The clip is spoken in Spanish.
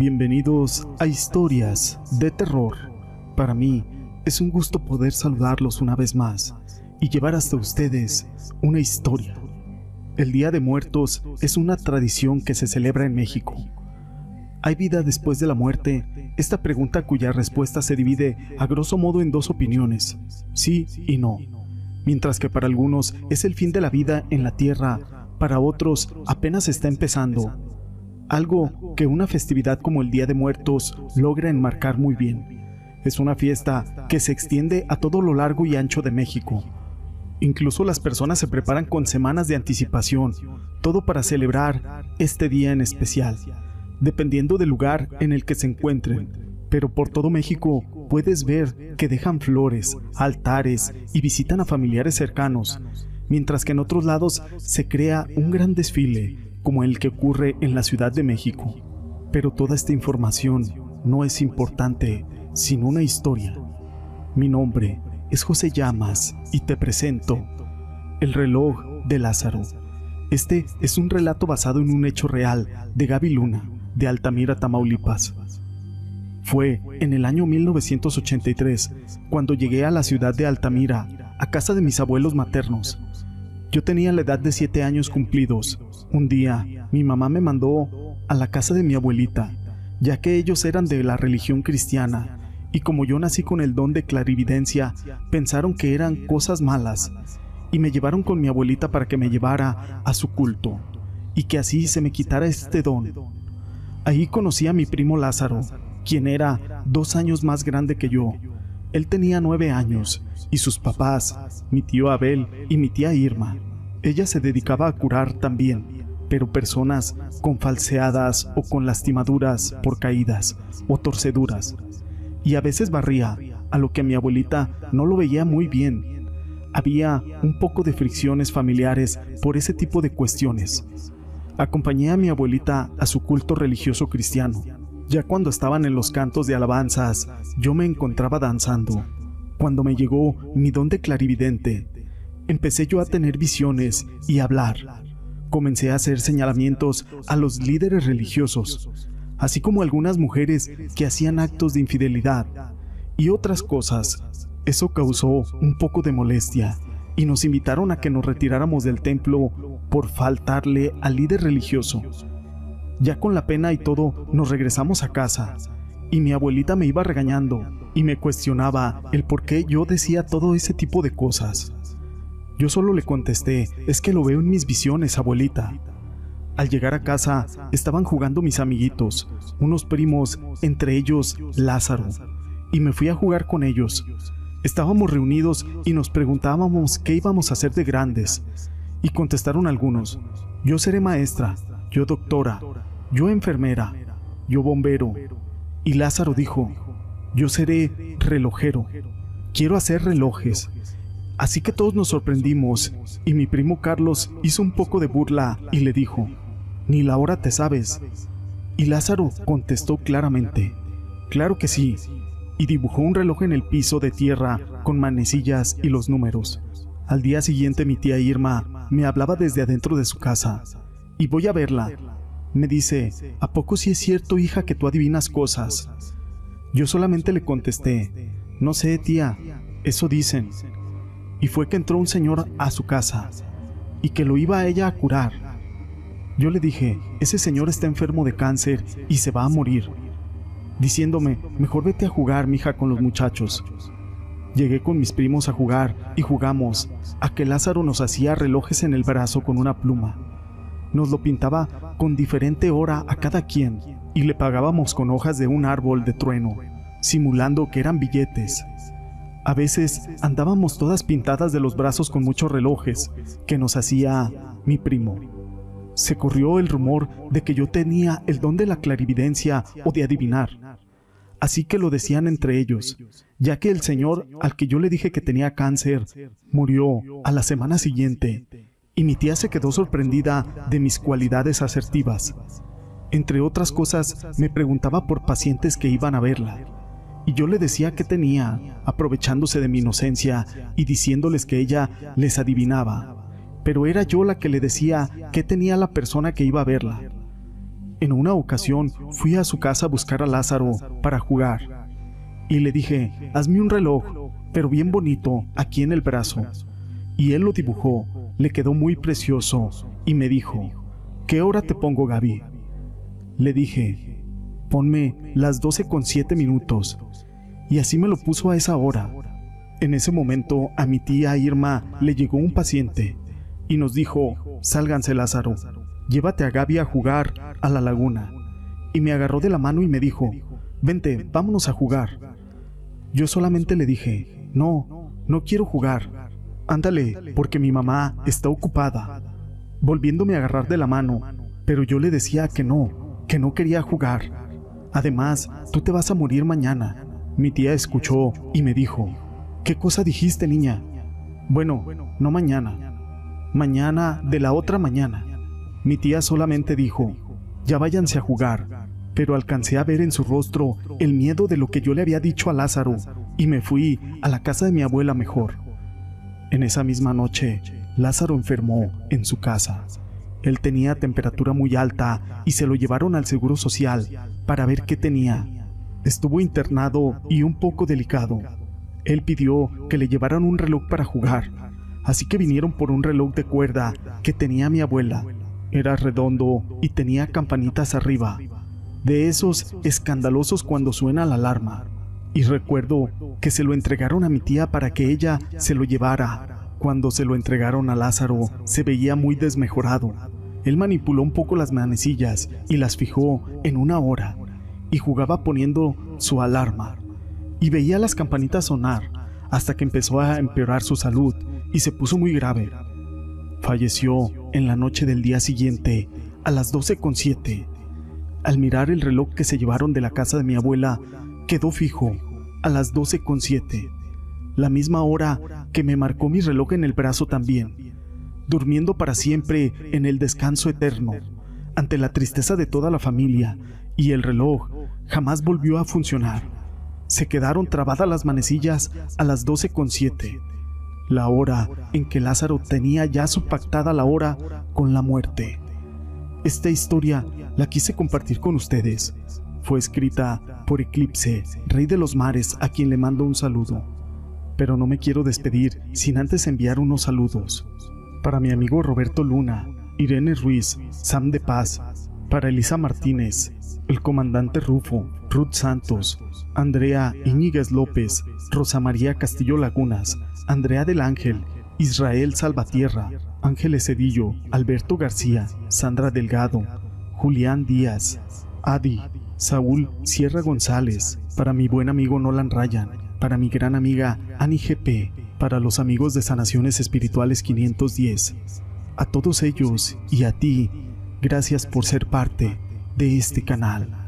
Bienvenidos a Historias de Terror. Para mí es un gusto poder saludarlos una vez más y llevar hasta ustedes una historia. El Día de Muertos es una tradición que se celebra en México. ¿Hay vida después de la muerte? Esta pregunta cuya respuesta se divide a grosso modo en dos opiniones, sí y no. Mientras que para algunos es el fin de la vida en la tierra, para otros apenas está empezando. Algo que una festividad como el Día de Muertos logra enmarcar muy bien. Es una fiesta que se extiende a todo lo largo y ancho de México. Incluso las personas se preparan con semanas de anticipación, todo para celebrar este día en especial dependiendo del lugar en el que se encuentren. Pero por todo México puedes ver que dejan flores, altares y visitan a familiares cercanos, mientras que en otros lados se crea un gran desfile, como el que ocurre en la Ciudad de México. Pero toda esta información no es importante, sino una historia. Mi nombre es José Llamas y te presento El reloj de Lázaro. Este es un relato basado en un hecho real de Gaby Luna de Altamira, Tamaulipas. Fue en el año 1983 cuando llegué a la ciudad de Altamira, a casa de mis abuelos maternos. Yo tenía la edad de siete años cumplidos. Un día, mi mamá me mandó a la casa de mi abuelita, ya que ellos eran de la religión cristiana, y como yo nací con el don de clarividencia, pensaron que eran cosas malas, y me llevaron con mi abuelita para que me llevara a su culto, y que así se me quitara este don Ahí conocí a mi primo Lázaro, quien era dos años más grande que yo. Él tenía nueve años, y sus papás, mi tío Abel y mi tía Irma. Ella se dedicaba a curar también, pero personas con falseadas o con lastimaduras por caídas o torceduras. Y a veces barría, a lo que mi abuelita no lo veía muy bien. Había un poco de fricciones familiares por ese tipo de cuestiones. Acompañé a mi abuelita a su culto religioso cristiano. Ya cuando estaban en los cantos de alabanzas, yo me encontraba danzando. Cuando me llegó mi don de clarividente, empecé yo a tener visiones y a hablar. Comencé a hacer señalamientos a los líderes religiosos, así como algunas mujeres que hacían actos de infidelidad y otras cosas. Eso causó un poco de molestia y nos invitaron a que nos retiráramos del templo por faltarle al líder religioso. Ya con la pena y todo, nos regresamos a casa, y mi abuelita me iba regañando y me cuestionaba el por qué yo decía todo ese tipo de cosas. Yo solo le contesté, es que lo veo en mis visiones, abuelita. Al llegar a casa, estaban jugando mis amiguitos, unos primos, entre ellos Lázaro, y me fui a jugar con ellos. Estábamos reunidos y nos preguntábamos qué íbamos a hacer de grandes, y contestaron algunos, yo seré maestra, yo doctora, yo enfermera, yo bombero. Y Lázaro dijo, yo seré relojero, quiero hacer relojes. Así que todos nos sorprendimos y mi primo Carlos hizo un poco de burla y le dijo, ni la hora te sabes. Y Lázaro contestó claramente, claro que sí, y dibujó un reloj en el piso de tierra con manecillas y los números. Al día siguiente mi tía Irma me hablaba desde adentro de su casa. Y voy a verla. Me dice, ¿a poco si es cierto, hija, que tú adivinas cosas? Yo solamente le contesté, no sé, tía, eso dicen. Y fue que entró un señor a su casa y que lo iba a ella a curar. Yo le dije, ese señor está enfermo de cáncer y se va a morir diciéndome, mejor vete a jugar, mija, con los muchachos. Llegué con mis primos a jugar y jugamos a que Lázaro nos hacía relojes en el brazo con una pluma. Nos lo pintaba con diferente hora a cada quien y le pagábamos con hojas de un árbol de trueno, simulando que eran billetes. A veces andábamos todas pintadas de los brazos con muchos relojes que nos hacía mi primo se corrió el rumor de que yo tenía el don de la clarividencia o de adivinar. Así que lo decían entre ellos, ya que el señor al que yo le dije que tenía cáncer murió a la semana siguiente, y mi tía se quedó sorprendida de mis cualidades asertivas. Entre otras cosas, me preguntaba por pacientes que iban a verla, y yo le decía que tenía, aprovechándose de mi inocencia y diciéndoles que ella les adivinaba pero era yo la que le decía qué tenía la persona que iba a verla. En una ocasión fui a su casa a buscar a Lázaro para jugar y le dije, hazme un reloj, pero bien bonito, aquí en el brazo. Y él lo dibujó, le quedó muy precioso y me dijo, ¿qué hora te pongo Gaby? Le dije, ponme las 12 con 7 minutos. Y así me lo puso a esa hora. En ese momento a mi tía Irma le llegó un paciente y nos dijo, sálganse Lázaro, llévate a Gaby a jugar a la laguna. Y me agarró de la mano y me dijo, vente, vámonos a jugar. Yo solamente le dije, no, no quiero jugar. Ándale, porque mi mamá está ocupada. Volviéndome a agarrar de la mano, pero yo le decía que no, que no quería jugar. Además, tú te vas a morir mañana. Mi tía escuchó y me dijo, ¿qué cosa dijiste, niña? Bueno, no mañana. Mañana de la otra mañana. Mi tía solamente dijo, ya váyanse a jugar, pero alcancé a ver en su rostro el miedo de lo que yo le había dicho a Lázaro y me fui a la casa de mi abuela mejor. En esa misma noche, Lázaro enfermó en su casa. Él tenía temperatura muy alta y se lo llevaron al Seguro Social para ver qué tenía. Estuvo internado y un poco delicado. Él pidió que le llevaran un reloj para jugar, así que vinieron por un reloj de cuerda que tenía mi abuela. Era redondo y tenía campanitas arriba, de esos escandalosos cuando suena la alarma. Y recuerdo que se lo entregaron a mi tía para que ella se lo llevara. Cuando se lo entregaron a Lázaro, se veía muy desmejorado. Él manipuló un poco las manecillas y las fijó en una hora, y jugaba poniendo su alarma. Y veía las campanitas sonar hasta que empezó a empeorar su salud y se puso muy grave. Falleció en la noche del día siguiente, a las 12.07. Al mirar el reloj que se llevaron de la casa de mi abuela, quedó fijo, a las 12.07 la misma hora que me marcó mi reloj en el brazo también, durmiendo para siempre en el descanso eterno, ante la tristeza de toda la familia, y el reloj jamás volvió a funcionar. Se quedaron trabadas las manecillas a las 12.07, la hora en que Lázaro tenía ya su pactada la hora con la muerte. Esta historia la quise compartir con ustedes. Fue escrita por Eclipse, rey de los mares, a quien le mando un saludo pero no me quiero despedir sin antes enviar unos saludos. Para mi amigo Roberto Luna, Irene Ruiz, Sam de Paz, para Elisa Martínez, el comandante Rufo, Ruth Santos, Andrea Iñiguez López, Rosa María Castillo Lagunas, Andrea del Ángel, Israel Salvatierra, Ángeles Cedillo, Alberto García, Sandra Delgado, Julián Díaz, Adi, Saúl Sierra González, para mi buen amigo Nolan Ryan, para mi gran amiga Ani GP, para los amigos de Sanaciones Espirituales 510. A todos ellos y a ti, gracias por ser parte de este canal.